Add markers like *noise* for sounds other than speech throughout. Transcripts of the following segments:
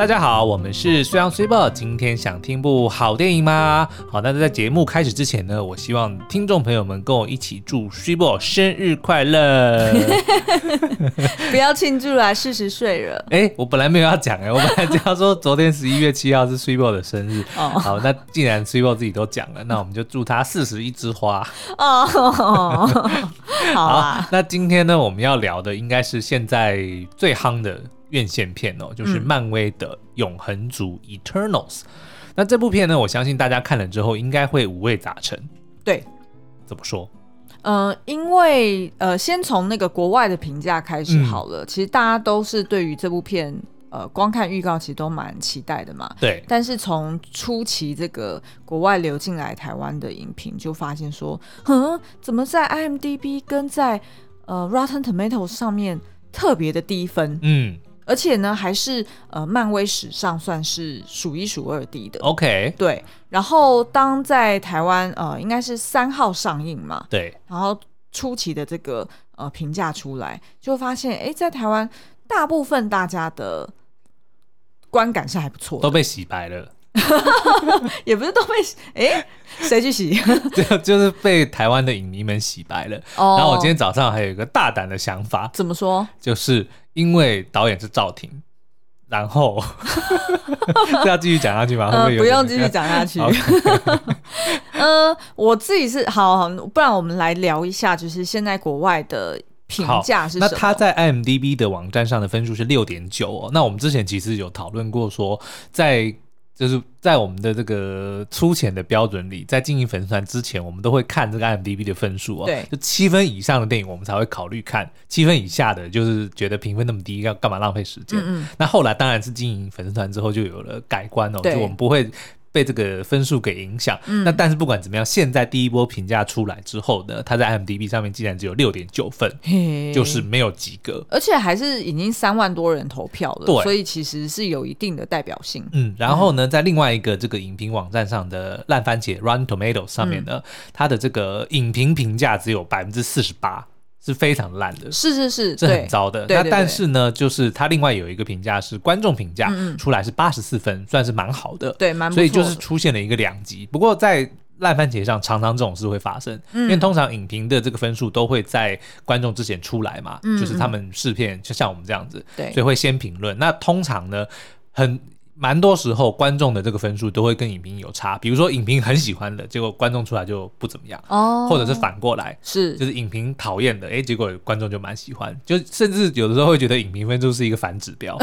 大家好，我们是虽阳虽报。今天想听部好电影吗？好，那在节目开始之前呢，我希望听众朋友们跟我一起祝虽报生日快乐。*laughs* 不要庆祝啦，四十岁了。哎、欸，我本来没有要讲哎、欸，我本来就要说昨天十一月七号是虽报的生日。哦，好，那既然虽报自己都讲了，那我们就祝他四十一枝花。哦，*laughs* 好啊。那今天呢，我们要聊的应该是现在最夯的。院线片哦，就是漫威的《永恒族》Eternals。那这部片呢，我相信大家看了之后应该会五味杂陈。对，怎么说？呃，因为呃，先从那个国外的评价开始好了。嗯、其实大家都是对于这部片，呃，光看预告其实都蛮期待的嘛。对。但是从初期这个国外流进来台湾的影评，就发现说，嗯，怎么在 IMDB 跟在呃 Rotten Tomatoes 上面特别的低分？嗯。而且呢，还是呃，漫威史上算是数一数二低的。OK，对。然后当在台湾呃，应该是三号上映嘛，对。然后初期的这个呃评价出来，就发现哎，在台湾大部分大家的观感是还不错，都被洗白了。*laughs* 也不是都被哎，谁去洗？*laughs* 就就是被台湾的影迷们洗白了。Oh, 然后我今天早上还有一个大胆的想法，怎么说？就是。因为导演是赵婷，然后 *laughs* 这要继续讲下去吗？会不会有、呃、不用继续讲下去。*laughs* 嗯、*laughs* 呃，我自己是好，好，不然我们来聊一下，就是现在国外的评价是什么？那他在 IMDB 的网站上的分数是六点九哦。那我们之前其实有讨论过，说在。就是在我们的这个粗浅的标准里，在经营粉丝团之前，我们都会看这个 IMDB 的分数哦。对，就七分以上的电影，我们才会考虑看；七分以下的，就是觉得评分那么低，要干嘛浪费时间？嗯嗯。那后来当然是经营粉丝团之后，就有了改观哦。就我们不会。被这个分数给影响，嗯，那但是不管怎么样，现在第一波评价出来之后呢，它在 IMDB 上面竟然只有六点九分，就是没有及格，而且还是已经三万多人投票了，对，所以其实是有一定的代表性。嗯，然后呢，在另外一个这个影评网站上的烂番茄 Rotten Tomatoes 上面呢，嗯，它的这个影评评价只有百分之四十八。是非常烂的，是是是，是很糟的。那但是呢，就是他另外有一个评价是观众评价出来是八十四分，嗯、算是蛮好的。对，蛮所以就是出现了一个两极。不过在烂番茄上，常常这种事会发生，嗯、因为通常影评的这个分数都会在观众之前出来嘛，嗯、就是他们试片就像我们这样子，对，所以会先评论。那通常呢，很。蛮多时候，观众的这个分数都会跟影评有差。比如说，影评很喜欢的，结果观众出来就不怎么样。哦，或者是反过来，是就是影评讨厌的，哎，结果观众就蛮喜欢。就甚至有的时候会觉得影评分数是一个反指标。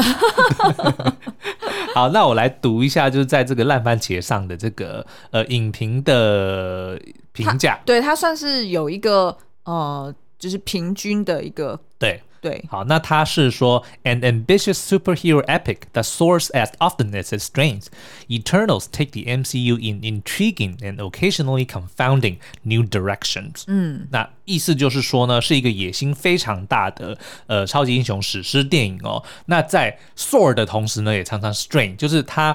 *laughs* 好，那我来读一下，就是在这个烂番茄上的这个呃影评的评价。对，它算是有一个呃，就是平均的一个对。对，好，那他是说，an ambitious superhero epic that soars as often as it strains, Eternals take the MCU in intriguing and occasionally confounding new directions。嗯，那意思就是说呢，是一个野心非常大的呃超级英雄史诗电影哦。那在 soar 的同时呢，也常常 strain，就是它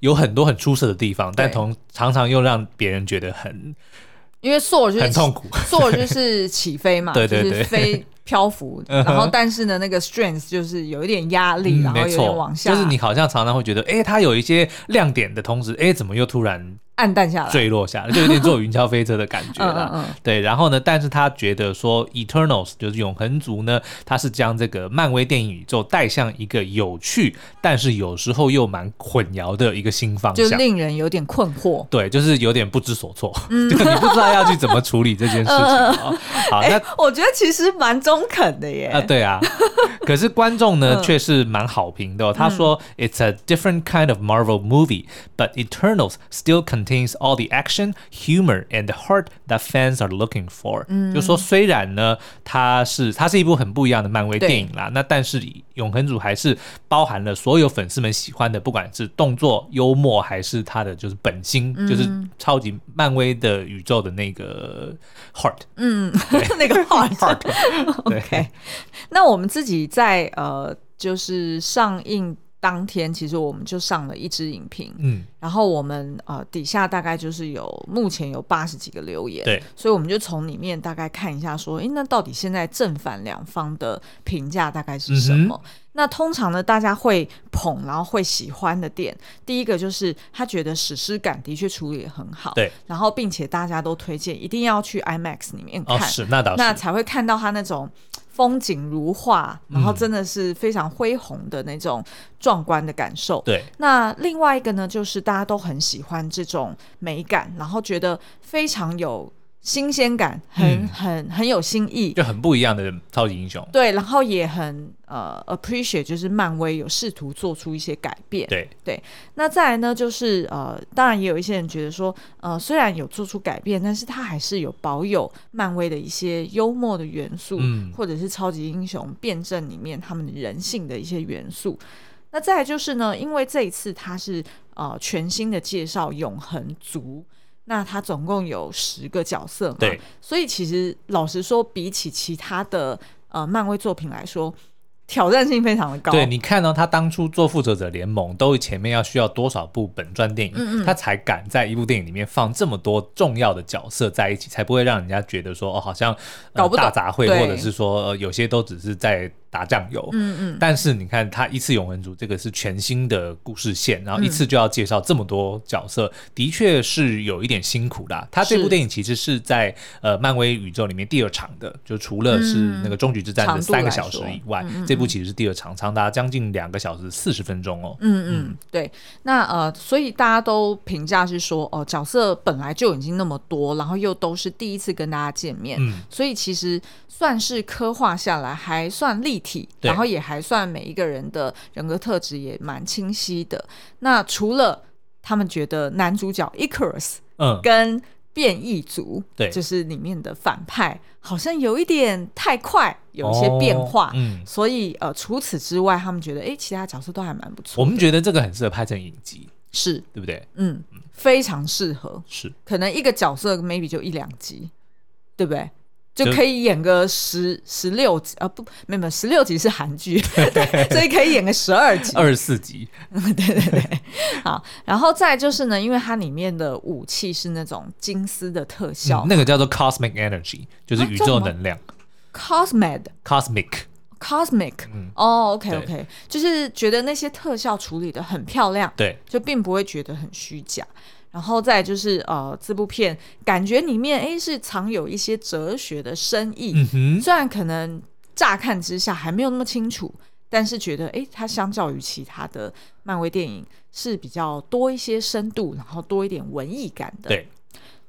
有很多很出色的地方，但同常常又让别人觉得很，因为 soar 就是很痛苦，soar 就是起飞嘛，对对对，就是飞。 *laughs* 漂浮，然后但是呢，那个 strength 就是有一点压力，嗯、然后有点往下，就是你好像常常会觉得，哎，它有一些亮点的同时，哎，怎么又突然？暗淡下来，坠落下来，就有点坐云霄飞车的感觉了。*laughs* 嗯嗯嗯对，然后呢，但是他觉得说，Eternals 就是永恒族呢，他是将这个漫威电影宇宙带向一个有趣，但是有时候又蛮混淆的一个新方向，就令人有点困惑。对，就是有点不知所措，嗯、*laughs* 就你不知道要去怎么处理这件事情。嗯、*laughs* 好，那、欸、我觉得其实蛮中肯的耶。啊，对啊。可是观众呢，却是蛮好评的、哦。他说、嗯、，It's a different kind of Marvel movie, but Eternals still can contains all the action, humor, and the heart that fans are looking for。嗯，就说虽然呢，它是它是一部很不一样的漫威电影啦，那但是永恒族还是包含了所有粉丝们喜欢的，不管是动作、幽默，还是它的就是本心，嗯、就是超级漫威的宇宙的那个 heart。嗯，对 *laughs* 那个 heart。*laughs* heart。*laughs* OK，那我们自己在呃，就是上映。当天，其实我们就上了一支影评，嗯，然后我们呃底下大概就是有目前有八十几个留言，对，所以我们就从里面大概看一下，说，诶，那到底现在正反两方的评价大概是什么？嗯、那通常呢，大家会捧，然后会喜欢的点，第一个就是他觉得史诗感的确处理得很好，对，然后并且大家都推荐一定要去 IMAX 里面看，哦、是那倒是，那才会看到他那种。风景如画，然后真的是非常恢宏的那种壮观的感受。对，那另外一个呢，就是大家都很喜欢这种美感，然后觉得非常有。新鲜感很、嗯、很很有新意，就很不一样的超级英雄。对，然后也很呃 appreciate，就是漫威有试图做出一些改变。对对，那再来呢，就是呃，当然也有一些人觉得说，呃，虽然有做出改变，但是他还是有保有漫威的一些幽默的元素，嗯，或者是超级英雄辩证里面他们人性的一些元素。那再来就是呢，因为这一次他是呃全新的介绍永恒族。那它总共有十个角色嘛，对，所以其实老实说，比起其他的呃漫威作品来说，挑战性非常的高。对，你看到、哦、他当初做复仇者联盟，都前面要需要多少部本传电影，嗯嗯，他才敢在一部电影里面放这么多重要的角色在一起，才不会让人家觉得说哦，好像、呃、搞大杂烩，或者是说、呃、有些都只是在。打酱油，嗯嗯，但是你看他一次永恒族这个是全新的故事线，然后一次就要介绍这么多角色，嗯、的确是有一点辛苦的。他这部电影其实是在呃漫威宇宙里面第二长的，就除了是那个终局之战的三个小时以外，嗯、这部其实是第二长，长达将近两个小时四十分钟哦。嗯嗯，对。那呃，所以大家都评价是说，哦、呃，角色本来就已经那么多，然后又都是第一次跟大家见面，嗯，所以其实算是刻画下来还算立体。然后也还算每一个人的人格特质也蛮清晰的。那除了他们觉得男主角 Icarus，嗯，跟变异族，对，就是里面的反派，好像有一点太快，有一些变化，嗯，所以呃，除此之外，他们觉得哎，其他角色都还蛮不错。我们觉得这个很适合拍成影集，是对不对？嗯，非常适合，是可能一个角色 maybe 就一两集，对不对？就可以演个十十六集啊，不，没有没有，十六集是韩剧，*laughs* 对，所以可以演个十二集，二十四集，*laughs* 对对对，好，然后再就是呢，因为它里面的武器是那种金丝的特效，嗯，那个叫做 cosmic energy，就是宇宙能量，cosmic，cosmic，cosmic，嗯，哦，OK OK，就是觉得那些特效处理的很漂亮，对，就并不会觉得很虚假。然后再就是呃，这部片感觉里面诶是藏有一些哲学的深意，虽然可能乍看之下还没有那么清楚，但是觉得诶它相较于其他的漫威电影是比较多一些深度，然后多一点文艺感的。对。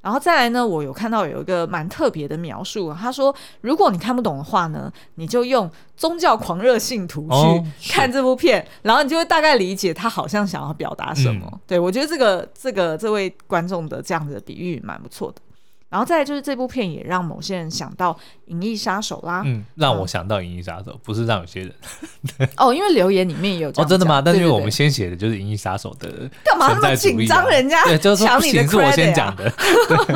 然后再来呢，我有看到有一个蛮特别的描述，他说，如果你看不懂的话呢，你就用宗教狂热信徒去看这部片，哦、然后你就会大概理解他好像想要表达什么。嗯、对，我觉得这个这个这位观众的这样子的比喻蛮不错的。然后再来就是这部片也让某些人想到《银翼杀手》啦，嗯，让我想到《银翼杀手》，不是让有些人 *laughs* 哦，因为留言里面也有哦，真的吗？但是因为我们先写的就是《银翼杀手》的，*laughs* 干嘛那么紧张？人家对，就是说不行，是我先讲的。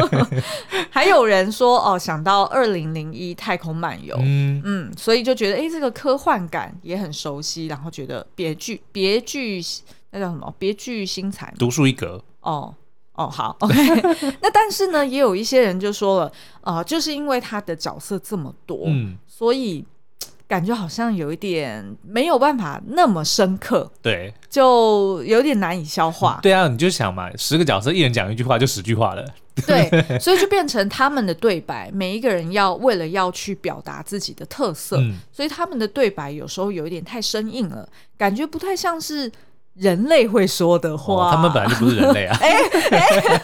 *laughs* 还有人说哦，想到《二零零一太空漫游》，嗯嗯，所以就觉得哎，这个科幻感也很熟悉，然后觉得别具别具那叫什么？别具新彩，独树一格哦。哦，好，OK。那但是呢，也有一些人就说了，呃，就是因为他的角色这么多，嗯，所以感觉好像有一点没有办法那么深刻，对，就有点难以消化。对啊，你就想嘛，十个角色一人讲一句话，就十句话了。*laughs* 对，所以就变成他们的对白，每一个人要为了要去表达自己的特色，嗯，所以他们的对白有时候有一点太生硬了，感觉不太像是。人类会说的话，哦，他们本来就不是人类啊。哎 *laughs* 哎，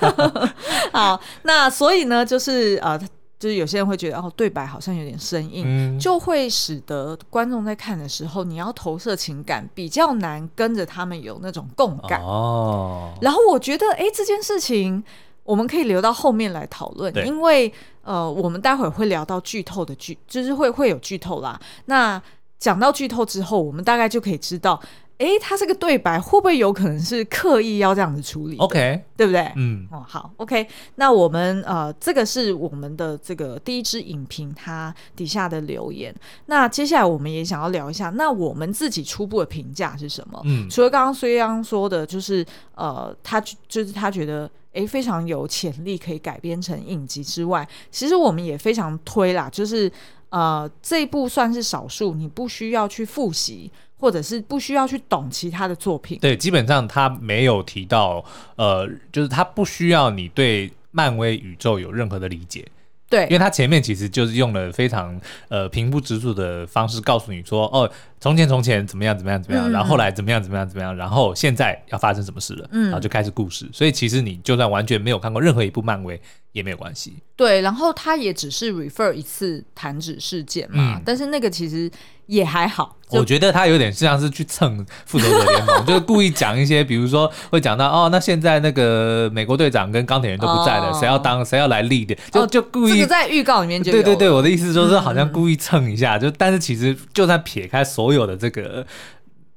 *laughs* 好，那所以呢，就是呃，就是有些人会觉得哦，对白好像有点生硬，嗯，就会使得观众在看的时候，你要投射情感比较难，跟着他们有那种共感哦。然后我觉得，哎，这件事情我们可以留到后面来讨论，因为呃，我们待会儿会聊到剧透的剧，就是会会有剧透啦。那讲到剧透之后，我们大概就可以知道。哎，他这个对白会不会有可能是刻意要这样子处理？OK，对不对？嗯，哦，好，OK。那我们呃，这个是我们的这个第一支影评，它底下的留言。那接下来我们也想要聊一下，那我们自己初步的评价是什么？嗯，除了刚刚孙央说的，就是呃，他就是他觉得哎非常有潜力可以改编成影集之外，其实我们也非常推啦，就是呃，这一部算是少数你不需要去复习。或者是不需要去懂其他的作品，对，基本上他没有提到，呃，就是他不需要你对漫威宇宙有任何的理解。对，因为他前面其实就是用了非常呃平铺直述的方式告诉你说，哦，从前从前怎么样怎么样怎么样，嗯、然后后来怎么样怎么样怎么样，然后现在要发生什么事了，嗯，然后就开始故事。所以其实你就算完全没有看过任何一部漫威也没有关系。对，然后他也只是 refer 一次弹指事件嘛，嗯、但是那个其实也还好。我觉得他有点像是去蹭复仇者联盟，*laughs* 就是故意讲一些，比如说会讲到哦，那现在那个美国队长跟钢铁人都不在了，谁、哦、要当谁要来 lead，就、哦、就故意。这个在预告里面就对对对，我的意思就是好像故意蹭一下，嗯、就但是其实就算撇开所有的这个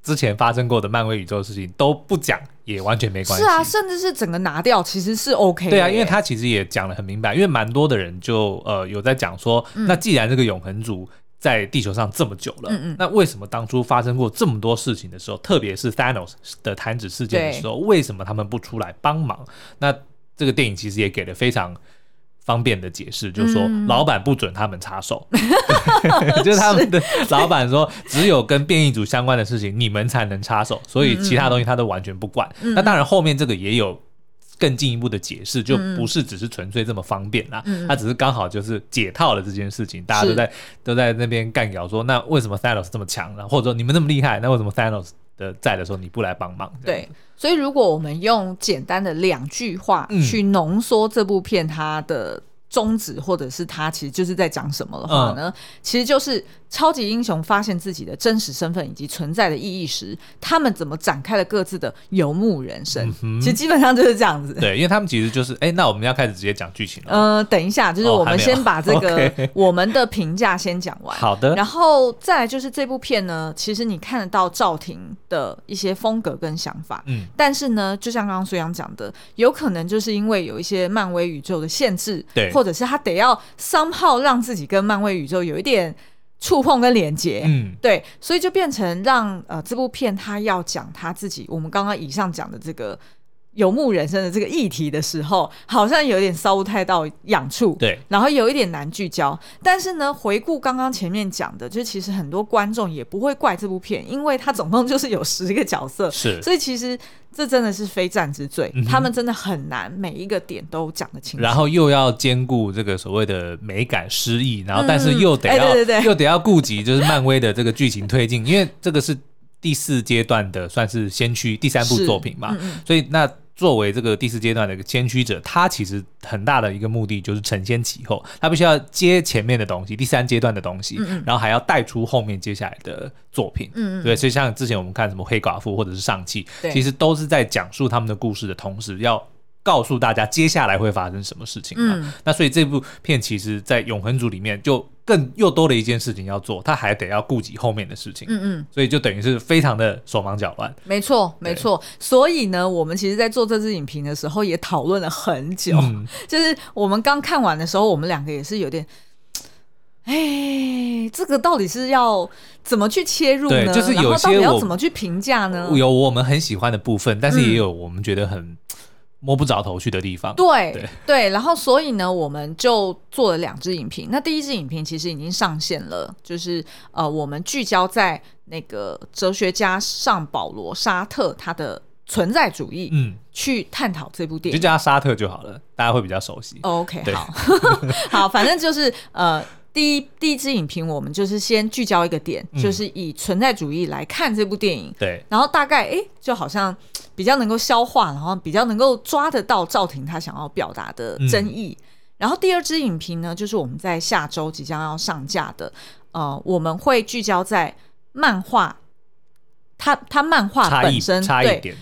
之前发生过的漫威宇宙的事情都不讲，也完全没关系。是啊，甚至是整个拿掉，其实是 OK 的。对啊，因为他其实也讲得很明白，因为蛮多的人就呃有在讲说，嗯、那既然这个永恒族。在地球上这么久了，嗯嗯，那为什么当初发生过这么多事情的时候，特别是 Thanos 的弹指事件的时候，为什么他们不出来帮忙？那这个电影其实也给了非常方便的解释，就是说老板不准他们插手，嗯、*laughs* *laughs* 就是他们的老板说，只有跟变异组相关的事情你们才能插手，所以其他东西他都完全不管。嗯、那当然后面这个也有。更进一步的解释就不是只是纯粹这么方便啦，嗯、它只是刚好就是解套了这件事情，嗯、大家都在都在那边干聊说，那为什么 Thanos 这么强呢？或者说你们那么厉害，那为什么 Thanos 的在的时候你不来帮忙？对，所以如果我们用简单的两句话去浓缩这部片它的宗旨，或者是他其实就是在讲什么的话呢？嗯、其实就是。超级英雄发现自己的真实身份以及存在的意义时，他们怎么展开了各自的游牧人生？嗯、其实基本上就是这样子。对，因为他们其实就是，哎、欸，那我们要开始直接讲剧情了。呃，等一下，就是我们先把这个 *laughs* 我们的评价先讲完。好的。然后再来就是这部片呢，其实你看得到赵婷的一些风格跟想法。嗯。但是呢，就像刚刚孙杨讲的，有可能就是因为有一些漫威宇宙的限制，对，或者是他得要 somehow 让自己跟漫威宇宙有一点。触碰跟连接，嗯，对，所以就变成让呃这部片他要讲他自己，我们刚刚以上讲的这个游牧人生的这个议题的时候，好像有点搔不太到痒处，对，然后有一点难聚焦。但是呢，回顾刚刚前面讲的，就其实很多观众也不会怪这部片，因为它总共就是有十个角色，是，所以其实。这真的是非战之罪，嗯、他们真的很难每一个点都讲得清楚，然后又要兼顾这个所谓的美感诗意，然后但是又得要、嗯欸、对对对。又得要顾及就是漫威的这个剧情推进，因为这个是第四阶段的算是先驱第三部作品嘛，所以那。作为这个第四阶段的一个先驱者，他其实很大的一个目的就是承先启后，他必须要接前面的东西，第三阶段的东西，嗯嗯然后还要带出后面接下来的作品。嗯嗯对，所以像之前我们看什么黑寡妇或者是上汽，其实都是在讲述他们的故事的同时，要告诉大家接下来会发生什么事情。嗯，那所以这部片其实，在永恒族里面就。更又多了一件事情要做，他还得要顾及后面的事情，嗯嗯，所以就等于是非常的手忙脚乱。没错，没错。所以呢，我们其实，在做这支影评的时候，也讨论了很久。嗯、*laughs* 就是我们刚看完的时候，我们两个也是有点，*sniffs* 哎，这个到底是要怎么去切入呢？对，就是有些我要怎么去评价呢？有我们很喜欢的部分，但是也有我们觉得很。嗯摸不着头绪的地方，对对，对，然后所以呢，我们就做了两支影评。那第一支影评其实已经上线了，就是呃，我们聚焦在那个哲学家尚保罗沙特他的存在主义，嗯，去探讨这部电影，就叫他沙特就好了，大家会比较熟悉。OK，好，*laughs* 好，反正就是呃。第一第一支影评，我们就是先聚焦一个点，嗯、就是以存在主义来看这部电影。对，然后大概哎，就好像比较能够消化，然后比较能够抓得到赵婷她想要表达的争议。嗯、然后第二支影评呢，就是我们在下周即将要上架的，呃，我们会聚焦在漫画，它它漫画本身差异，差异点。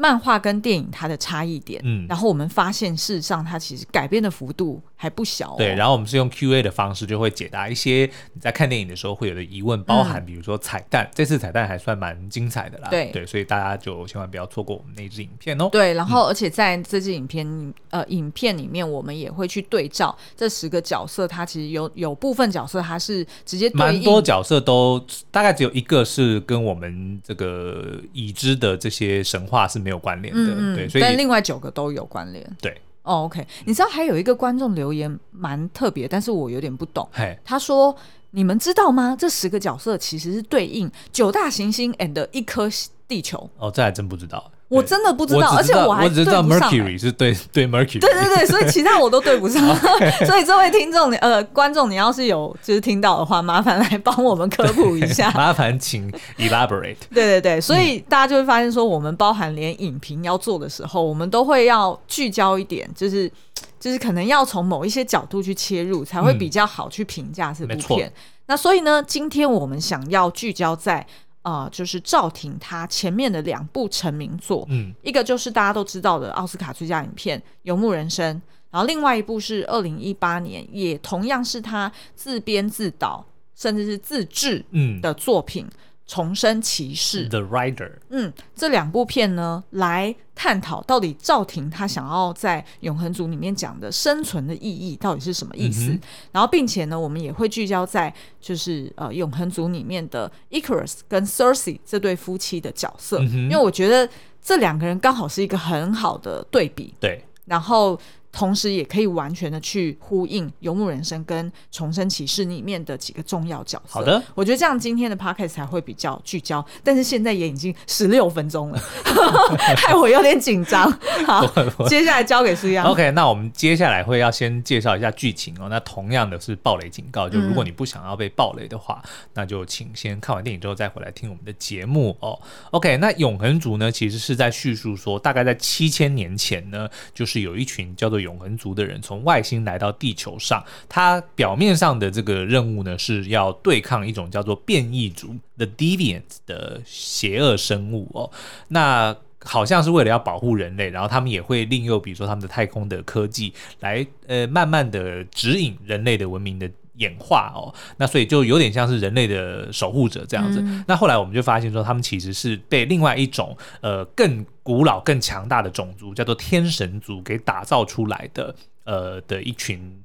漫画跟电影它的差异点，嗯，然后我们发现事实上它其实改编的幅度还不小、哦。对，然后我们是用 Q&A 的方式，就会解答一些你在看电影的时候会有的疑问，包含比如说彩蛋，嗯、这次彩蛋还算蛮精彩的啦。对对，所以大家就千万不要错过我们那支影片哦。对，然后而且在这支影片、嗯、呃影片里面，我们也会去对照这十个角色，它其实有有部分角色它是直接蛮多角色都大概只有一个是跟我们这个已知的这些神话是没有关联的。嗯、对，所以但另外九个都有关联。对。哦、oh，OK，你知道还有一个观众留言蛮特别，但是我有点不懂。他说：“你们知道吗？这十个角色其实是对应九大行星 and 一颗地球。”哦，这还真不知道。我真的不知道，而且我还我只知道 Mercury 是对 *laughs* 对 Mercury，对对对，所以其他我都对不上。*laughs* *laughs* 所以这位听众，呃，观众，你要是有就是听到的话，麻烦来帮我们科普一下。麻烦请 elaborate。对对对，所以大家就会发现说，我们包含连影评要做的时候，我们都会要聚焦一点，就是就是可能要从某一些角度去切入，才会比较好去评价这部片。那所以呢，今天我们想要聚焦在。啊、呃，就是赵婷她前面的两部成名作，嗯，一个就是大家都知道的奥斯卡最佳影片《游牧人生》，然后另外一部是二零一八年，也同样是他自编自导，甚至是自制的作品。嗯重生骑士，The Rider，嗯，这两部片呢，来探讨到底赵婷他想要在永恒族里面讲的生存的意义到底是什么意思？嗯、然后，并且呢，我们也会聚焦在就是呃永恒族里面的 Icarus 跟 Sersi 这对夫妻的角色，嗯、因为我觉得这两个人刚好是一个很好的对比。对，然后。同时也可以完全的去呼应《游牧人生》跟《重生骑士》里面的几个重要角色。好的，我觉得这样今天的 podcast 才会比较聚焦。但是现在也已经十六分钟了，*laughs* 害我有点紧张。好，*laughs* 接下来交给思阳。OK，那我们接下来会要先介绍一下剧情哦。那同样的是暴雷警告，就如果你不想要被暴雷的话，嗯、那就请先看完电影之后再回来听我们的节目哦。OK，那永恒族呢，其实是在叙述说，大概在七千年前呢，就是有一群叫做永恒族的人从外星来到地球上，他表面上的这个任务呢，是要对抗一种叫做变异族 The Deviants 的邪恶生物哦。那好像是为了要保护人类，然后他们也会利用比如说他们的太空的科技来呃慢慢的指引人类的文明的演化哦。那所以就有点像是人类的守护者这样子。嗯、那后来我们就发现说，他们其实是被另外一种呃更古老、更强大的种族叫做天神族给打造出来的，呃的一群。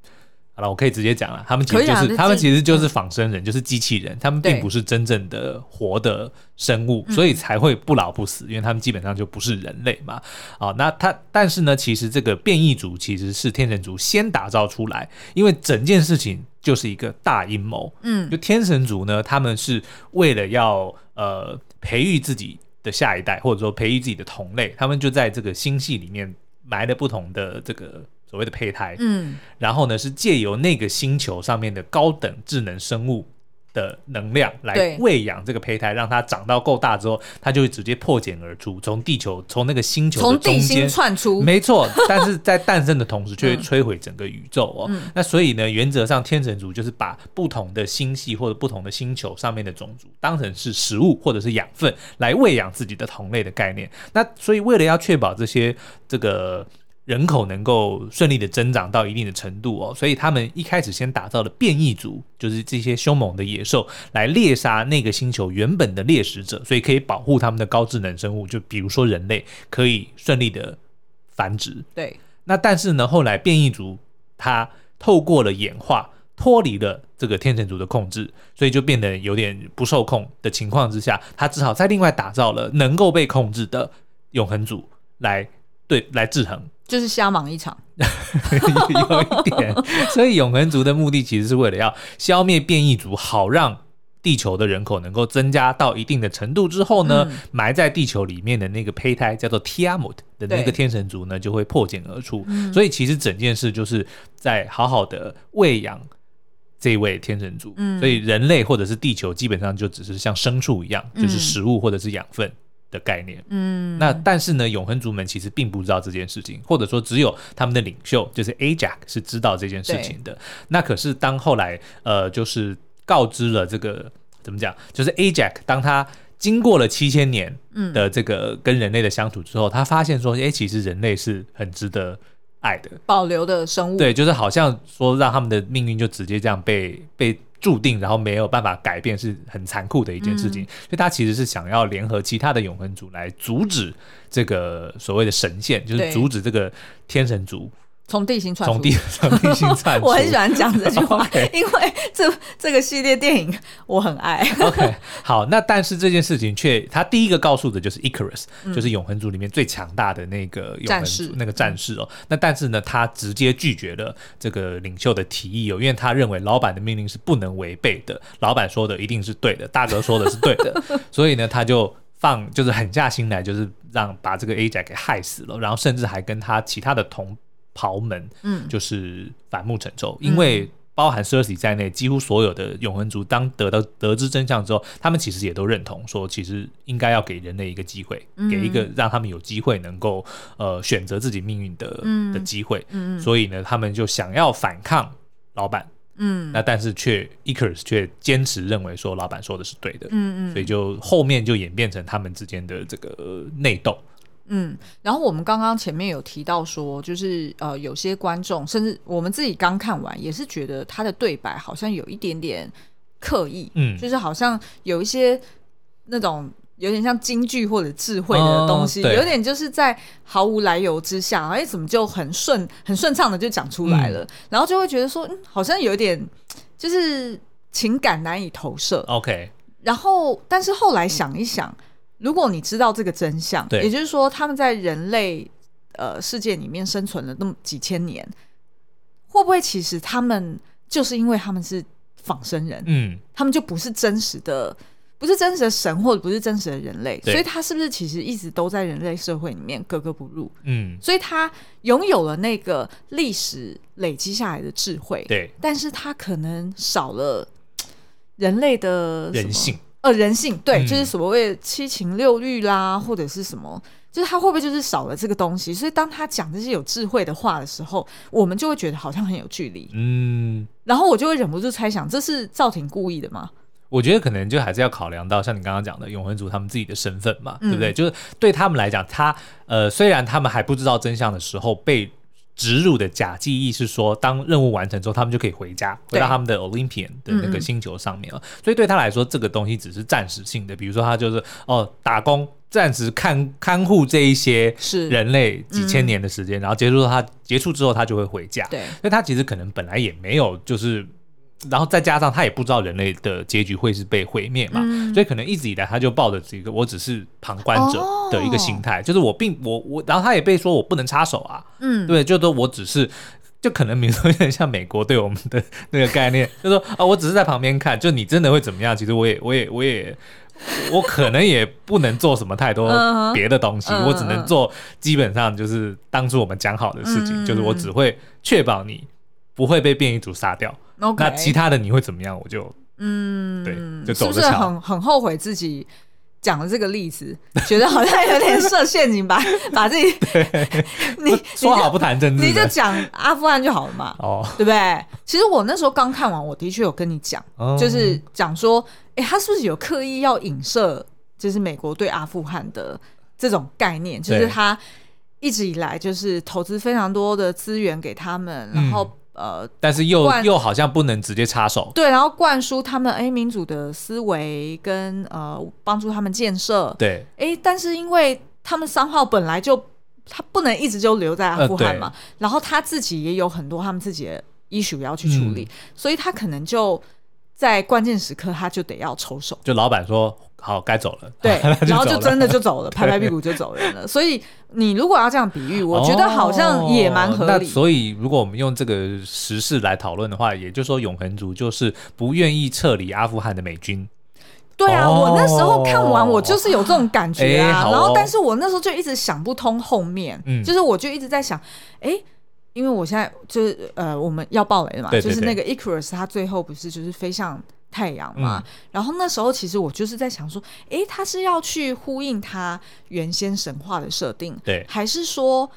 好了，我可以直接讲了，他们其实就是他们其实就是仿生人，就是机器人，他们并不是真正的活的生物，所以才会不老不死，因为他们基本上就不是人类嘛。啊，那他但是呢，其实这个变异族其实是天神族先打造出来，因为整件事情就是一个大阴谋。嗯，就天神族呢，他们是为了要呃培育自己。的下一代，或者说培育自己的同类，他们就在这个星系里面埋了不同的这个所谓的胚胎，嗯，然后呢是借由那个星球上面的高等智能生物的能量来喂养这个胚胎，让它长到够大之后，它就会直接破茧而出，从地球从那个星球从中心窜出，没错。但是在诞生的同时，却会摧毁整个宇宙哦。嗯、那所以呢，原则上天神族就是把不同的星系或者不同的星球上面的种族当成是食物或者是养分来喂养自己的同类的概念。那所以为了要确保这些这个。人口能够顺利的增长到一定的程度哦，所以他们一开始先打造了变异族，就是这些凶猛的野兽来猎杀那个星球原本的猎食者，所以可以保护他们的高智能生物，就比如说人类可以顺利的繁殖。对，那但是呢，后来变异族它透过了演化脱离了这个天神族的控制，所以就变得有点不受控的情况之下，他只好再另外打造了能够被控制的永恒族来对来制衡。*laughs* 就是瞎忙一场，有一点。*laughs* 所以永恒族的目的其实是为了要消灭变异族，好让地球的人口能够增加到一定的程度之后呢，嗯、埋在地球里面的那个胚胎叫做 Tiamut 的那个天神族呢，就会破茧而出。嗯、所以其实整件事就是在好好的喂养这位天神族。嗯、所以人类或者是地球基本上就只是像牲畜一样，就是食物或者是养分。的概念，嗯，那但是呢，永恒族们其实并不知道这件事情，或者说只有他们的领袖就是 Ajak 是知道这件事情的。那可是当后来呃，就是告知了这个怎么讲，就是 Ajak 当他经过了七千年的这个跟人类的相处之后，嗯、他发现说，哎，其实人类是很值得爱的。保留的生物。对，就是好像说让他们的命运就直接这样被被注定，然后没有办法改变，是很残酷的一件事情。所以他其实是想要联合其他的永恒族来阻止这个所谓的神仙，就是阻止这个天神族。从地心窜，从地从地心窜。我很喜欢讲这句话 *laughs* 因为这这个系列电影我很爱。OK，好，那但是这件事情却，他第一个告诉的就是 Icarus，、嗯、就是永恒族里面最强大的那个永恒族战士那个战士哦。那但是呢，他直接拒绝了这个领袖的提议哦，因为他认为老板的命令是不能违背的，老板说的一定是对的，大哥说的是对的，*laughs* 所以呢，他就放就是狠下心来，就是让把这个 Ajax 给害死了，然后甚至还跟他其他的同。袍门，嗯，就是反目成仇，嗯、因为包含 Cersei 在内，几乎所有的永恒族当得到得知真相之后，他们其实也都认同说，其实应该要给人类一个机会，嗯、给一个让他们有机会能够呃选择自己命运的、嗯、的机会，嗯，所以呢，他们就想要反抗老板，嗯，那但是却 Icarus 却坚持认为说老板说的是对的，嗯嗯，所以就后面就演变成他们之间的这个内斗。嗯，然后我们刚刚前面有提到说，就是呃，有些观众甚至我们自己刚看完，也是觉得他的对白好像有一点点刻意，嗯，就是好像有一些那种有点像京剧或者智慧的东西，哦、有点就是在毫无来由之下，哎，怎么就很顺很顺畅的就讲出来了，嗯、然后就会觉得说，嗯，好像有点就是情感难以投射，OK，然后但是后来想一想。嗯如果你知道这个真相，也就是说他们在人类呃世界里面生存了那么几千年，会不会其实他们就是因为他们是仿生人，嗯，他们就不是真实的，不是真实的神或者不是真实的人类，所以他是不是其实一直都在人类社会里面格格不入？嗯，所以他拥有了那个历史累积下来的智慧，对，但是他可能少了人类的人性。呃，人性对，嗯、就是所谓七情六欲啦，或者是什么，就是他会不会就是少了这个东西？所以当他讲这些有智慧的话的时候，我们就会觉得好像很有距离。嗯，然后我就会忍不住猜想，这是赵婷故意的吗？我觉得可能就还是要考量到像你刚刚讲的永恒族他们自己的身份嘛，嗯、对不对？就是对他们来讲，他呃，虽然他们还不知道真相的时候被。植入的假记忆是说，当任务完成之后，他们就可以回家，回到他们的 Olympian 的那个星球上面了。嗯嗯，所以对他来说，这个东西只是暂时性的。比如说，他就是哦，打工，暂时看看护这一些人类几千年的时间，嗯、然后结束他结束之后，他就会回家。对，所以他其实可能本来也没有就是。然后再加上他也不知道人类的结局会是被毁灭嘛，嗯、所以可能一直以来他就抱着这个我只是旁观者的一个心态，哦、就是我并我我，然后他也被说我不能插手啊，嗯，对，就说我只是就可能比如说有点像美国对我们的那个概念，*laughs* 就说啊、哦，我只是在旁边看，就你真的会怎么样？其实我也我也我也我可能也不能做什么太多别的东西，嗯、我只能做基本上就是当初我们讲好的事情，嗯、就是我只会确保你不会被变异组杀掉。那其他的你会怎么样？我就嗯，对，就走着瞧。是不是很很后悔自己讲了这个例子，*laughs* 觉得好像有点设陷阱，吧 *laughs* 把自己对 *laughs* 你说好不谈政治，你就讲阿富汗就好了嘛，哦，对不对？其实我那时候刚看完，我的确有跟你讲，哦、就是讲说，哎，他是不是有刻意要影射，就是美国对阿富汗的这种概念，就是他一直以来就是投资非常多的资源给他们，然后。嗯呃，但是又又好像不能直接插手，对，然后灌输他们哎民主的思维跟呃帮助他们建设，对，哎，但是因为他们三号本来就他不能一直就留在阿富汗嘛，呃、然后他自己也有很多他们自己的 issue 要去处理，嗯、所以他可能就在关键时刻他就得要抽手，就老板说。好，该走了。对，*laughs* 然后就真的就走了，*laughs* 拍拍屁股就走人了。所以你如果要这样比喻，我觉得好像也蛮合理。所以如果我们用这个时事来讨论的话，也就是说，永恒族就是不愿意撤离阿富汗的美军。对啊，我那时候看完，我就是有这种感觉啊。然后，但是我那时候就一直想不通后面，就是我就一直在想，哎，因为我现在就是呃，我们要爆雷了嘛，就是那个 Icarus 他最后不是就是飞向。太阳嘛，嗯、然后那时候其实我就是在想说，诶，他是要去呼应他原先神话的设定，对，还是说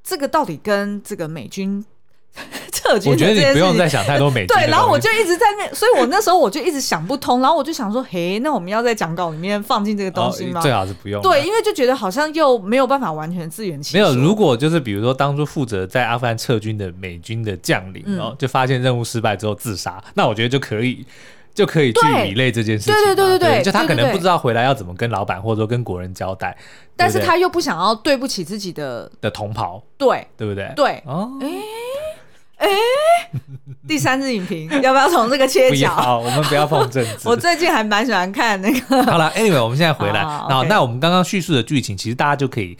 这个到底跟这个美军 *laughs* 这撤军。我觉得你不用再想太多美军。对，然后我就一直在那，所以我那时候我就一直想不通，然后我就想说，嘿，那我们要在讲稿里面放进这个东西吗？哦，最好是不用。对，因为就觉得好像又没有办法完全自圆其说。没有，如果就是比如说当初负责在阿富汗撤军的美军的将领，然后就发现任务失败之后自杀，嗯，那我觉得就可以。就可以去 relay 这件事情，对对对对对，对，就他可能不知道回来要怎么跟老板或者说跟国人交代，但是他又不想要对不起自己的的同袍，对对不对？对哦，哎哎，*laughs* 第三支影评要不要从这个切角？好，我们不要碰政治。*laughs* 我最近还蛮喜欢看那个。好了，Anyway，我们现在回来，*laughs* 好，好，那我们刚刚叙述的剧情，其实大家就可以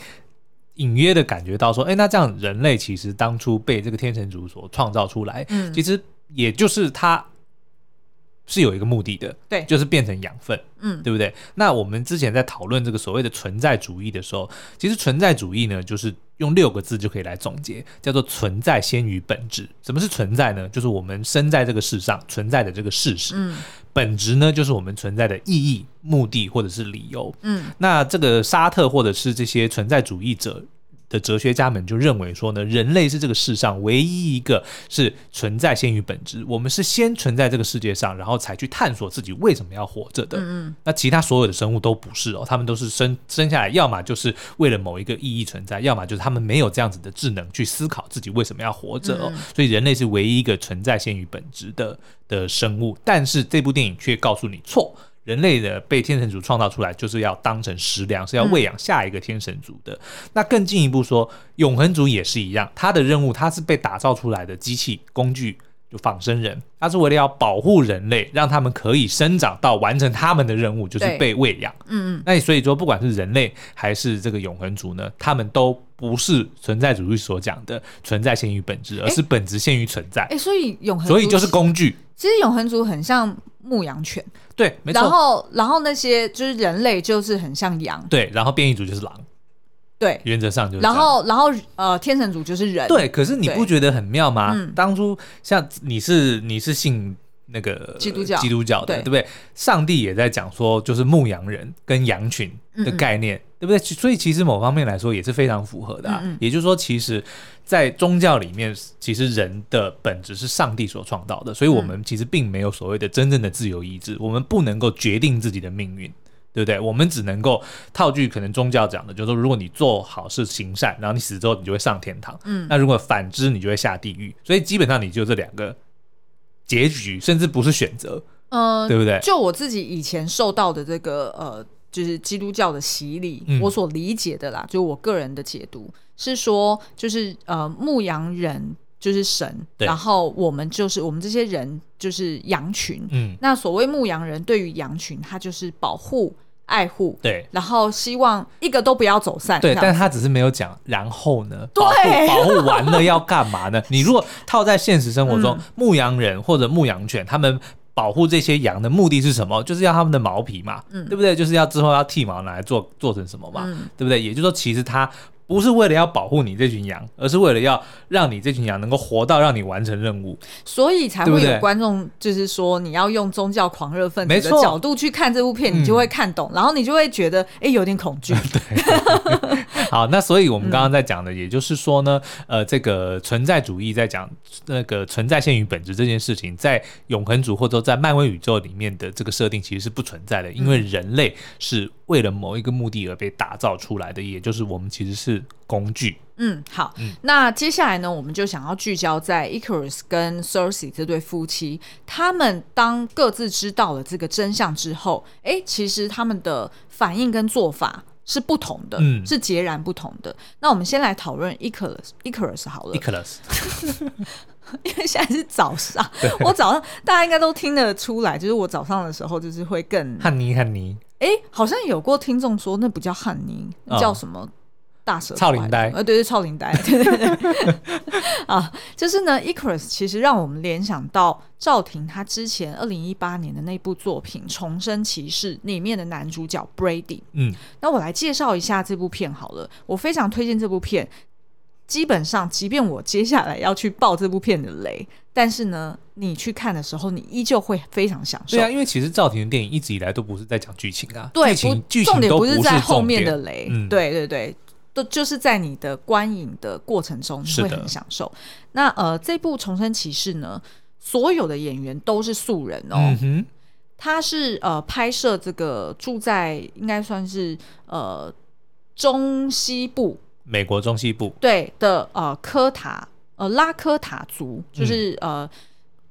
隐约的感觉到说，哎，那这样人类其实当初被这个天神族所创造出来，嗯，其实也就是他。是有一个目的的，对，就是变成养分，嗯，对不对？那我们之前在讨论这个所谓的存在主义的时候，其实存在主义呢，就是用六个字就可以来总结，叫做“存在先于本质”。什么是存在呢？就是我们生在这个世上存在的这个事实。嗯，本质呢，就是我们存在的意义、目的或者是理由。嗯，那这个沙特或者是这些存在主义者。的哲学家们就认为说呢，人类是这个世上唯一一个是存在先于本质，我们是先存在这个世界上，然后才去探索自己为什么要活着的。嗯嗯。那其他所有的生物都不是哦，他们都是生生下来，要么就是为了某一个意义存在，要么就是他们没有这样子的智能去思考自己为什么要活着哦。嗯嗯。所以人类是唯一一个存在先于本质的的生物，但是这部电影却告诉你错。人类的被天神族创造出来，就是要当成食粮，是要喂养下一个天神族的。嗯、那更进一步说，永恒族也是一样，他的任务，他是被打造出来的机器工具，就仿生人，他是为了要保护人类，让他们可以生长到完成他们的任务，就是被喂养。嗯嗯。那所以说，不管是人类还是这个永恒族呢，他们都不是存在主义所讲的存在限于本质，而是本质限于存在。哎、欸欸，所以永恒，所以就是工具。其实永恒族很像牧羊犬，对，没错。然后，然后那些就是人类，就是很像羊，对。然后变异族就是狼，对，原则上就是。然后，然后呃，天神族就是人，对。可是你不觉得很妙吗？当初像你是你是信那个基督教基督教的，对，对不对？上帝也在讲说，就是牧羊人跟羊群的概念，嗯嗯对不对？所以其实某方面来说也是非常符合的啊。嗯嗯也就是说，其实。在宗教里面，其实人的本质是上帝所创造的，所以我们其实并没有所谓的真正的自由意志，我们不能够决定自己的命运，对不对？我们只能够套句可能宗教讲的，就是说，如果你做好事行善，然后你死之后你就会上天堂，嗯，那如果反之，你就会下地狱。所以基本上你就这两个结局，甚至不是选择，嗯，对不对？就我自己以前受到的这个呃。就是基督教的洗礼，嗯，我所理解的啦，就我个人的解读是说，就是呃，牧羊人就是神，然后我们就是我们这些人就是羊群，嗯，那所谓牧羊人对于羊群，他就是保护、爱护，对，然后希望一个都不要走散，对，但他只是没有讲，然后呢，对，保护完了要干嘛呢？你如果套在现实生活中，*laughs* 嗯，牧羊人或者牧羊犬，他们。保护这些羊的目的是什么？就是要他们的毛皮嘛，嗯，对不对？就是要之后要剃毛拿来做做成什么嘛，嗯，对不对？也就是说，其实他。不是为了要保护你这群羊，而是为了要让你这群羊能够活到让你完成任务，所以才会有观众就是说，你要用宗教狂热分子的角度去看这部片，你就会看懂，嗯，然后你就会觉得哎，有点恐惧。*laughs* 对，*laughs* 好，那所以我们刚刚在讲的，也就是说呢，嗯，呃，这个存在主义在讲那个存在先于本质这件事情，在永恒主或者在漫威宇宙里面的这个设定其实是不存在的，因为人类是为了某一个目的而被打造出来的，也就是我们其实是。工具，嗯，好，嗯，那接下来呢，我们就想要聚焦在 Icarus 跟 Cersei 这对夫妻，他们当各自知道了这个真相之后，哎，其实他们的反应跟做法是不同的，嗯，是截然不同的。那我们先来讨论 Icarus，Icarus 好了，Icarus，*laughs* 因为现在是早上，我早上大家应该都听得出来，就是我早上的时候就是会更汉尼汉尼，哎，好像有过听众说那不叫汉尼，那叫什么？哦大蛇，超灵呆，呃，对对，超灵呆，对 *laughs* 对对，*laughs* 啊，就是呢，Icarus 其实让我们联想到赵婷她之前二零一八年的那部作品《重生骑士》里面的男主角 Brady。嗯，那我来介绍一下这部片好了，我非常推荐这部片。基本上，即便我接下来要去爆这部片的雷，但是呢，你去看的时候，你依旧会非常享受。对啊，因为其实赵婷的电影一直以来都不是在讲剧情啊，对，剧情剧情重点不是在后面的雷，嗯，对对对。都就是在你的观影的过程中你会很享受。那呃，这部《重生骑士》呢，所有的演员都是素人哦。嗯哼，他是呃拍摄这个住在应该算是呃中西部美国中西部对的呃科塔呃拉科塔族，就是、嗯、呃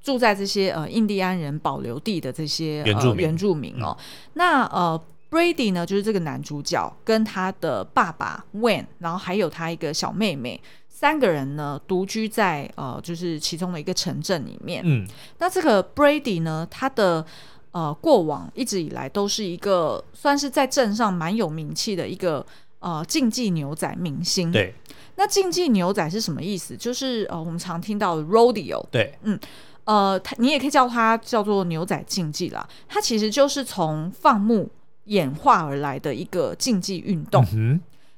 住在这些呃印第安人保留地的这些、呃、原住民原住民哦。嗯、那呃。Brady 呢，就是这个男主角跟他的爸爸 Wayne，然后还有他一个小妹妹，三个人呢独居在呃，就是其中的一个城镇里面。嗯，那这个 Brady 呢，他的呃过往一直以来都是一个算是在镇上蛮有名气的一个呃竞技牛仔明星。对，那竞技牛仔是什么意思？就是呃我们常听到 Rodeo。对，嗯，呃，它你也可以叫它叫做牛仔竞技啦。它其实就是从放牧。演化而来的一个竞技运动。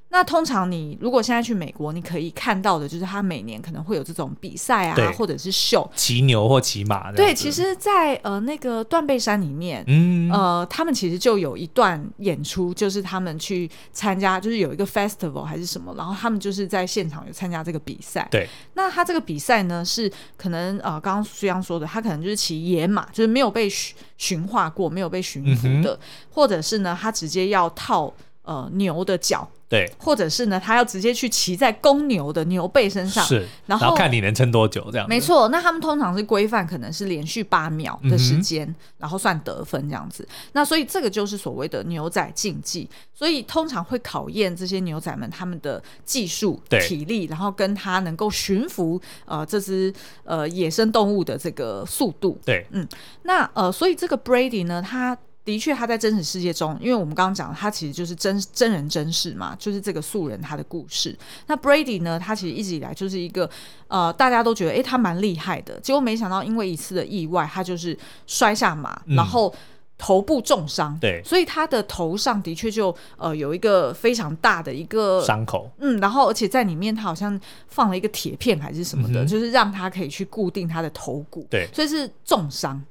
那通常你如果现在去美国，你可以看到的就是他每年可能会有这种比赛啊，或者是秀，骑牛或骑马。对，其实在，在呃那个断背山里面，嗯，呃，他们其实就有一段演出，就是他们去参加，就是有一个 festival 还是什么，然后他们就是在现场有参加这个比赛。对，那他这个比赛呢，是可能呃，刚刚苏央说的，他可能就是骑野马，就是没有被驯驯化过，没有被驯服的，嗯、或者是呢，他直接要套呃牛的脚。对，或者是呢，他要直接去骑在公牛的牛背身上，是，然后，看你能撑多久这样。没错，那他们通常是规范，可能是连续八秒的时间，嗯、然后算得分这样子。那所以这个就是所谓的牛仔竞技，所以通常会考验这些牛仔们他们的技术、体力，然后跟他能够驯服呃这只呃野生动物的这个速度。对，嗯，那呃，所以这个 Brady 呢，他。的确，他在真实世界中，因为我们刚刚讲，他其实就是真真人真事嘛，就是这个素人他的故事。那 Brady 呢，他其实一直以来就是一个呃，大家都觉得哎，他蛮厉害的。结果没想到，因为一次的意外，他就是摔下马，嗯、然后头部重伤。对，所以他的头上的确就呃有一个非常大的一个伤口。嗯，然后而且在里面他好像放了一个铁片还是什么的，嗯、就是让他可以去固定他的头骨。对，所以是重伤。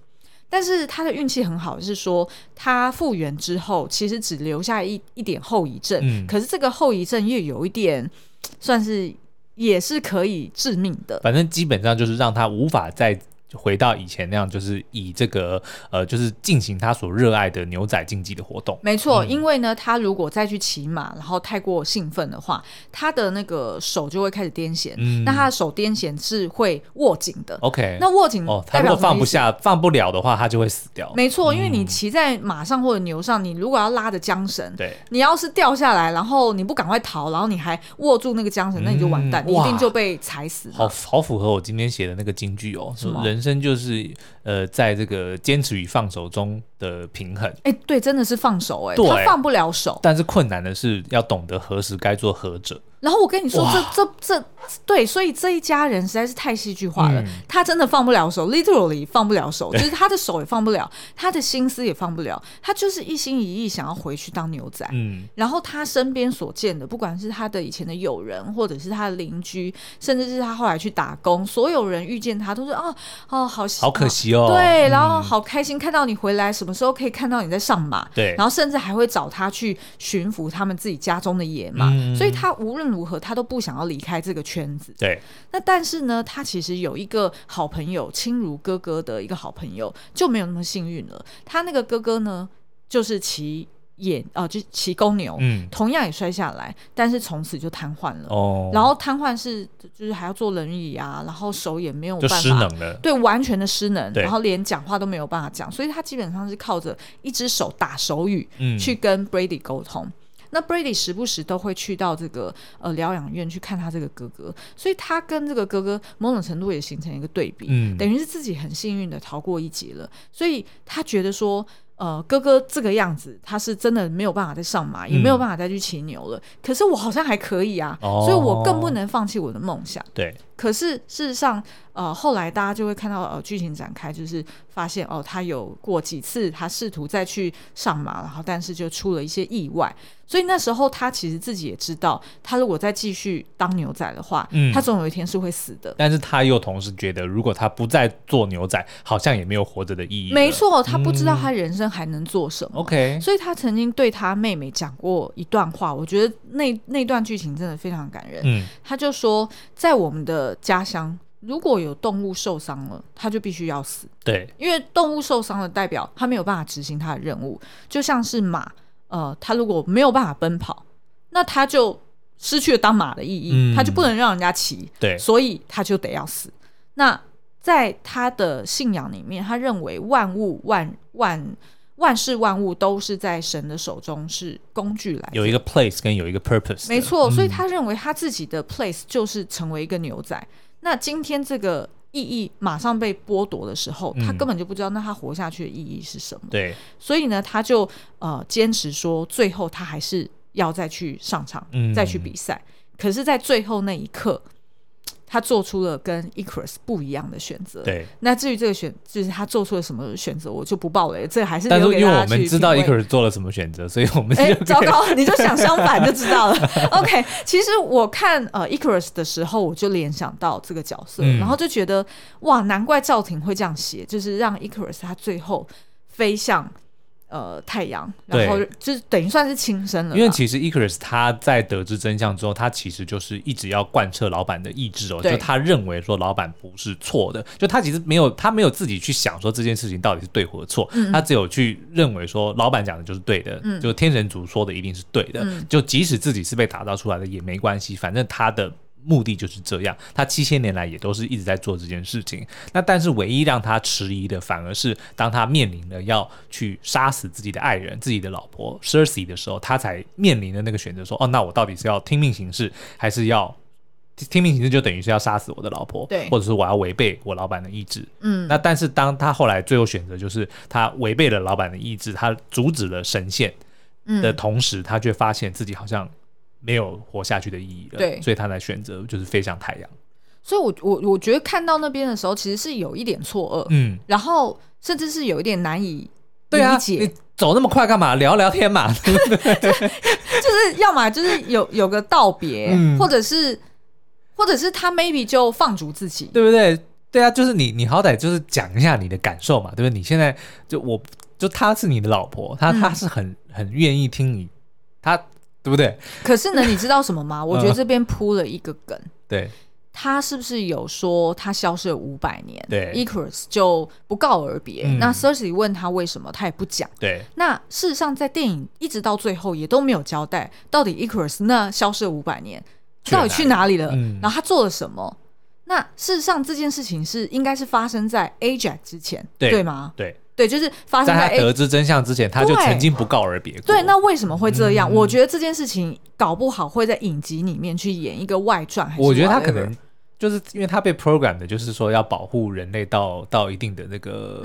但是他的运气很好，是说他复原之后，其实只留下一一点后遗症。嗯，可是这个后遗症又有一点，算是也是可以致命的。反正基本上就是让他无法再。回到以前那样，就是以这个呃，就是进行他所热爱的牛仔竞技的活动。没错，嗯、因为呢，他如果再去骑马，然后太过兴奋的话，他的那个手就会开始癫痫。嗯，那他的手癫痫是会握紧的。OK，那握紧哦，他如果放不下、放不了的话，他就会死掉。没错，因为你骑在马上或者牛上，你如果要拉着缰绳，对，你要是掉下来，然后你不赶快逃，然后你还握住那个缰绳，那你就完蛋，嗯、你一定就被踩死。好好符合我今天写的那个金句哦，是人生就是。呃，在这个坚持与放手中的平衡，哎，对，真的是放手，哎，对，他放不了手，但是困难的是要懂得何时该做何者。然后我跟你说，这这这对，所以这一家人实在是太戏剧化了。嗯、他真的放不了手，literally 放不了手，*laughs* 就是他的手也放不了，他的心思也放不了。他就是一心一意想要回去当牛仔。嗯，然后他身边所见的，不管是他的以前的友人，或者是他的邻居，甚至是他后来去打工，所有人遇见他都是：“哦哦，好好可惜哦。”对，然后好开心看到你回来，什么时候可以看到你在上马？对，然后甚至还会找他去驯服他们自己家中的野马。嗯、所以他无论如何，他都不想要离开这个圈子。对，那但是呢，他其实有一个好朋友，亲如哥哥的一个好朋友，就没有那么幸运了。他那个哥哥呢，就是骑野，呃，就骑公牛，嗯，同样也摔下来，但是从此就瘫痪了。哦，然后瘫痪是就是还要坐轮椅啊，然后手也没有办法，失能了，对，完全的失能，然后连讲话都没有办法讲，所以他基本上是靠着一只手打手语，嗯，去跟 Brady 沟通。那 Brady 时不时都会去到这个呃疗养院去看他这个哥哥，所以他跟这个哥哥某种程度也形成一个对比，嗯，等于是自己很幸运的逃过一劫了，所以他觉得说，呃，哥哥这个样子，他是真的没有办法再上马，也没有办法再去骑牛了，嗯，可是我好像还可以啊，哦，所以我更不能放弃我的梦想，对。可是事实上，呃，后来大家就会看到呃剧情展开，就是发现哦，他有过几次他试图再去上马，然后但是就出了一些意外，所以那时候他其实自己也知道，他如果再继续当牛仔的话，嗯，他总有一天是会死的。但是他又同时觉得，如果他不再做牛仔，好像也没有活着的意义。没错，他不知道他人生还能做什么。OK，、嗯、所以他曾经对他妹妹讲过一段话，我觉得那那段剧情真的非常感人。嗯，他就说，在我们的家乡，如果有动物受伤了，他就必须要死。对，因为动物受伤了，代表他没有办法执行他的任务。就像是马，呃，他如果没有办法奔跑，那他就失去了当马的意义，嗯、他就不能让人家骑。对，所以他就得要死。那在他的信仰里面，他认为万物万万。万事万物都是在神的手中，是工具来，有一个 place 跟有一个 purpose。没错，所以他认为他自己的 place 就是成为一个牛仔。嗯、那今天这个意义马上被剥夺的时候，他根本就不知道那他活下去的意义是什么。对、嗯，所以呢，他就呃坚持说，最后他还是要再去上场，嗯、再去比赛。可是，在最后那一刻。他做出了跟 Icarus 不一样的选择。对，那至于这个选，就是他做出了什么选择，我就不爆雷。这、还是但是因为我们知道 Icarus 做了什么选择，所以我们哎，糟糕，你就想相反就知道了。*laughs* OK，其实我看呃 Icarus 的时候，我就联想到这个角色，嗯、然后就觉得哇，难怪赵婷会这样写，就是让 Icarus 他最后飞向。呃，太阳，然后就等于算是轻生了。因为其实 Icarus 他在得知真相之后，他其实就是一直要贯彻老板的意志哦，就他认为说老板不是错的，就他其实没有他没有自己去想说这件事情到底是对或错，嗯、他只有去认为说老板讲的就是对的，嗯、就天神族说的一定是对的，嗯、就即使自己是被打造出来的也没关系，反正他的。目的就是这样，他七千年来也都是一直在做这件事情。那但是唯一让他迟疑的，反而是当他面临了要去杀死自己的爱人、自己的老婆 Cersei 的时候，他才面临的那个选择：说，哦，那我到底是要听命行事，还是要听命行事就等于是要杀死我的老婆？对，或者是我要违背我老板的意志？嗯，那但是当他后来最后选择就是他违背了老板的意志，他阻止了神仙的同时，他却发现自己好像。没有活下去的意义了，对，所以他才选择就是飞向太阳。所以我，我我我觉得看到那边的时候，其实是有一点错愕，嗯，然后甚至是有一点难以理解。对啊，你走那么快干嘛？聊聊天嘛？*laughs* 就是要么就是有有个道别，嗯，或者是或者是他 maybe 就放逐自己，对不对？对啊，就是你你好歹就是讲一下你的感受嘛，对不对？你现在就我就她是你的老婆，她她是很很愿意听你，她。对不对？可是呢，你知道什么吗？*laughs* 我觉得这边铺了一个梗。*laughs* 对，他是不是有说他消失了五百年？对，Icarus 就不告而别。嗯、那 Cersei 问他为什么，他也不讲。对，那事实上在电影一直到最后也都没有交代，到底 Icarus 那消失了五百年到底去哪里了？嗯、然后他做了什么？那事实上这件事情是应该是发生在 Ajax 之前，对，对吗？对。对，就是发生在他得知真相之前，他就曾经不告而别。对，那为什么会这样？嗯、我觉得这件事情搞不好会在影集里面去演一个外传。我觉得他可能就是因为他被 program 的，就是说要保护人类到到一定的那个，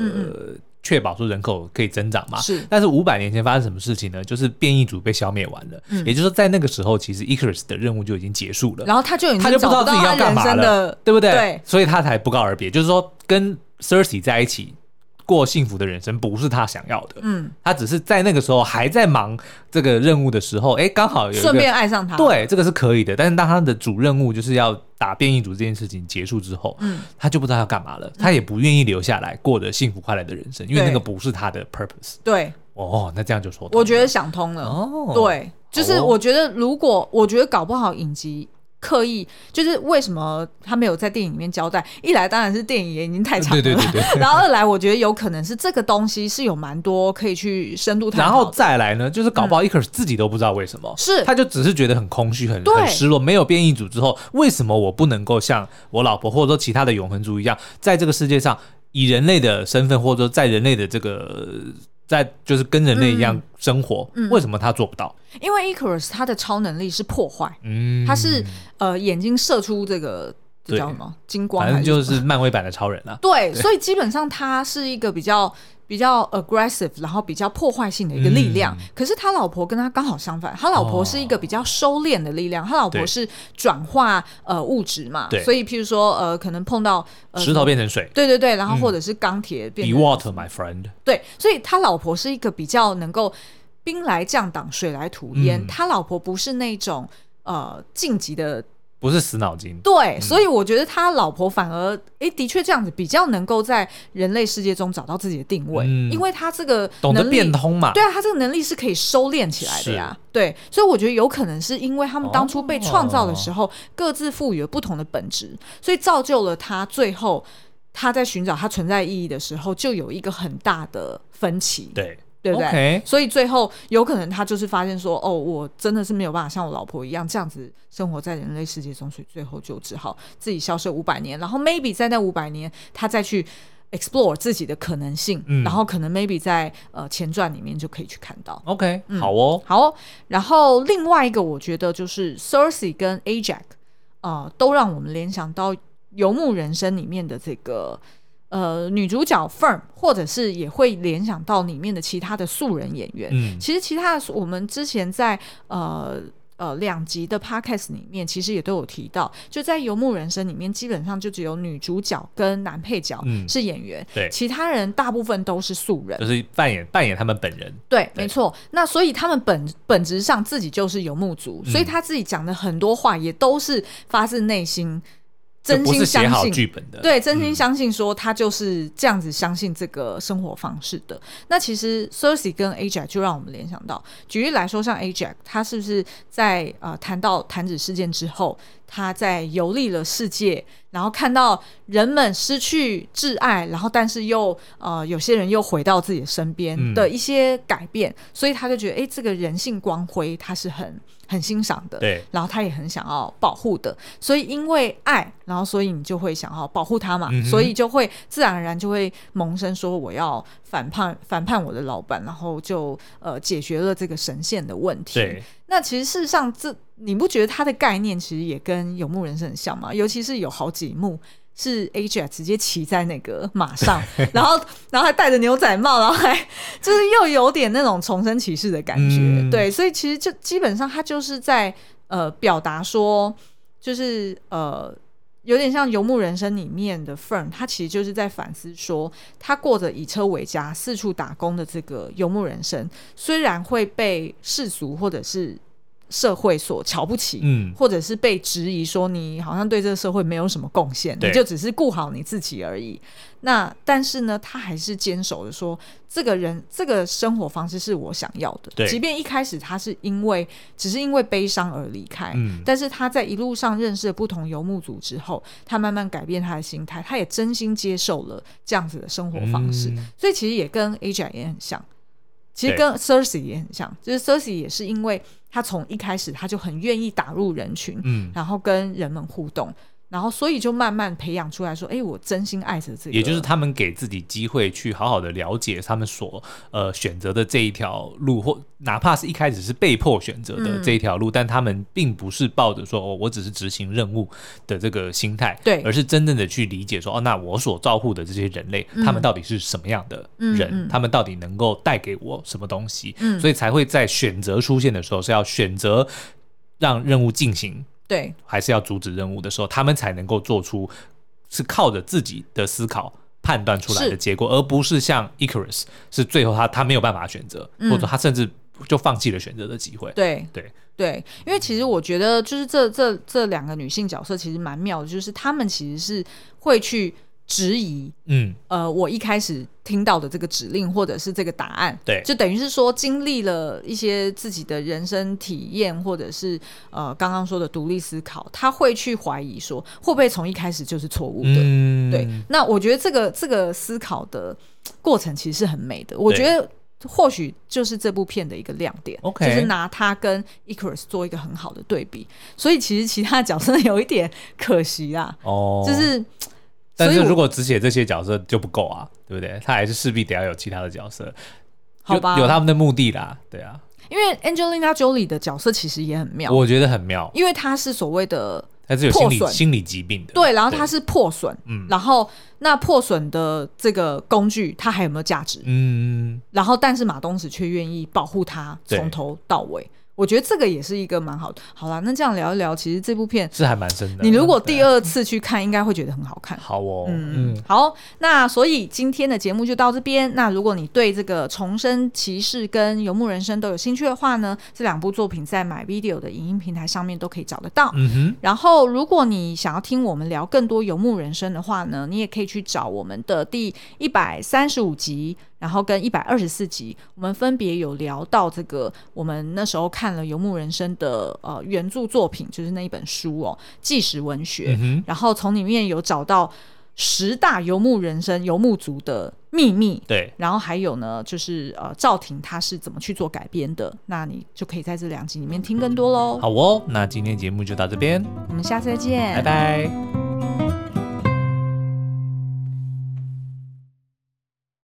确保说人口可以增长嘛。是。但是五百年前发生什么事情呢？就是变异组被消灭完了。嗯。也就是说，在那个时候，其实 Icarus 的任务就已经结束了。然后他就已经他就不知道自己要干嘛了，对不对？对。所以他才不告而别，就是说跟 Cersei 在一起。过幸福的人生不是他想要的，嗯，他只是在那个时候还在忙这个任务的时候，哎，刚好有顺便爱上他，对，这个是可以的。但是当他的主任务就是要打变异组这件事情结束之后，嗯，他就不知道要干嘛了，他也不愿意留下来过着幸福快乐的人生，因为那个不是他的 purpose。对，哦，那这样就说，我觉得想通了。哦，对，就是我觉得如果我觉得搞不好影集。刻意就是为什么他没有在电影里面交代？一来当然是电影也已经太长了，对对对对。*laughs* 然后二来我觉得有可能是这个东西是有蛮多可以去深度探讨。然后再来呢，就是搞不好 Icarus 自己都不知道为什么，嗯、是他就只是觉得很空虚、很很失落。没有变异组之后，为什么我不能够像我老婆或者说其他的永恒族一样，在这个世界上以人类的身份，或者说在人类的这个。在就是跟人类一样生活，嗯嗯、为什么他做不到？因为 Icarus 他的超能力是破坏，嗯，他是呃眼睛射出这个这叫什么金光，反正就是漫威版的超人啊。对，对所以基本上他是一个比较。比较 aggressive，然后比较破坏性的一个力量。嗯、可是他老婆跟他刚好相反，他老婆是一个比较收敛的力量。哦、他老婆是转化呃物质嘛，所以譬如说呃可能碰到、呃、石头变成水，对对对，然后或者是钢铁变成、嗯、Be water, my friend。对，所以他老婆是一个比较能够兵来将挡，水来土掩。嗯、他老婆不是那种呃晋级的。不是死脑筋。对，嗯、所以我觉得他老婆反而，哎，的确这样子比较能够在人类世界中找到自己的定位，嗯、因为他这个懂得变通嘛。对啊，他这个能力是可以收敛起来的呀。对，所以我觉得有可能是因为他们当初被创造的时候，哦、各自赋予了不同的本质，所以造就了他最后他在寻找他存在意义的时候，就有一个很大的分歧。对。对不对？Okay. 所以最后有可能他就是发现说，哦，我真的是没有办法像我老婆一样这样子生活在人类世界中，所以最后就只好自己消失五百年，然后 maybe 在那五百年他再去 explore 自己的可能性，嗯、然后可能 maybe 在呃前传里面就可以去看到。OK，、嗯、好哦，好哦。然后另外一个我觉得就是 Cersei 跟 Ajax 呃，都让我们联想到《游牧人生》里面的这个。呃，女主角 Firm，或者是也会联想到里面的其他的素人演员。嗯，其实其他的我们之前在呃呃两集的 Podcast 里面，其实也都有提到，就在《游牧人生》里面，基本上就只有女主角跟男配角是演员，嗯、对，其他人大部分都是素人，就是扮演扮演他们本人。对，对没错。那所以他们本本质上自己就是游牧族，嗯、所以他自己讲的很多话也都是发自内心。真心相信剧本的，对，真心相信说他就是这样子相信这个生活方式的。嗯、那其实 Cersei 跟 Ajax 就让我们联想到，举例来说，像 Ajax，他是不是在呃谈到弹指事件之后，他在游历了世界，然后看到人们失去挚爱，然后但是又呃有些人又回到自己的身边的一些改变，嗯、所以他就觉得，哎，这个人性光辉他是很很欣赏的，对，然后他也很想要保护的，所以因为爱，然后所以你就会想要保护他嘛，嗯、所以就会自然而然就会萌生说我要反叛反叛我的老板，然后就呃解决了这个神仙的问题。对，那其实事实上这你不觉得他的概念其实也跟游牧人生很像吗？尤其是有好几幕。是 Ajax 直接骑在那个马上，*laughs* 然后然后还戴着牛仔帽，然后还 *laughs* 就是又有点那种重生骑士的感觉，嗯、对，所以其实就基本上他就是在呃表达说，就是呃有点像游牧人生里面的 Fern，他其实就是在反思说，他过着以车为家、四处打工的这个游牧人生，虽然会被世俗或者是。社会所瞧不起，嗯，或者是被质疑说你好像对这个社会没有什么贡献，你就只是顾好你自己而已。那但是呢，他还是坚守的说，这个人这个生活方式是我想要的。对，即便一开始他是因为只是因为悲伤而离开，嗯，但是他在一路上认识了不同游牧族之后，他慢慢改变他的心态，他也真心接受了这样子的生活方式。嗯，所以其实也跟 Ajax 也很像。其实跟 Cersei 也很像，就是 Cersei 也是因为他从一开始他就很愿意打入人群，嗯，然后跟人们互动。然后，所以就慢慢培养出来说，哎，我真心爱着这个。也就是他们给自己机会去好好的了解他们所呃选择的这一条路，或哪怕是一开始是被迫选择的这一条路，嗯、但他们并不是抱着说哦，我只是执行任务的这个心态，对，而是真正的去理解说，哦，那我所照顾的这些人类，嗯、他们到底是什么样的人？他们到底能够带给我什么东西？嗯，所以才会在选择出现的时候是要选择让任务进行。对，还是要阻止任务的时候，他们才能够做出是靠着自己的思考判断出来的结果，而不是像 Icarus 是最后他他没有办法选择，嗯、或者他甚至就放弃了选择的机会。对。对。对，因为其实我觉得就是这这这两个女性角色其实蛮妙的，就是她们其实是会去。质疑，嗯，呃，我一开始听到的这个指令或者是这个答案，对，就等于是说经历了一些自己的人生体验，或者是呃刚刚说的独立思考，他会去怀疑说会不会从一开始就是错误的，嗯、对。那我觉得这个这个思考的过程其实是很美的，我觉得或许就是这部片的一个亮点，OK，就是拿它跟 Ikaris 做一个很好的对比，所以其实其他角色有一点可惜啊，哦，就是。但是如果只写这些角色就不够啊，对不对？他还是势必得要有其他的角色，好吧？有他们的目的啦，对啊。因为 Angelina Jolie 的角色其实也很妙，我觉得很妙，因为他是所谓的他是有心理心理疾病的，对，然后他是破损，嗯，然后那破损的这个工具，它还有没有价值？嗯，然后但是马东石却愿意保护他从头到尾。我觉得这个也是一个蛮好的。好啦，那这样聊一聊，其实这部片是还蛮深的。你如果第二次去看，应该会觉得很好看。好哦，嗯嗯，好。那所以今天的节目就到这边。那如果你对这个《重生骑士》跟《游牧人生》都有兴趣的话呢，这两部作品在 MyVideo 的影音平台上面都可以找得到。嗯哼。然后，如果你想要听我们聊更多《游牧人生》的话呢，你也可以去找我们的第一百三十五集。然后跟一百二十四集，我们分别有聊到这个，我们那时候看了《游牧人生》的呃原著作品，就是那一本书哦，纪实文学。嗯、然后从里面有找到十大游牧人生、游牧族的秘密。对。然后还有呢，就是呃赵婷他是怎么去做改编的，那你就可以在这两集里面听更多喽。好哦，那今天节目就到这边，我们下次再见，拜拜。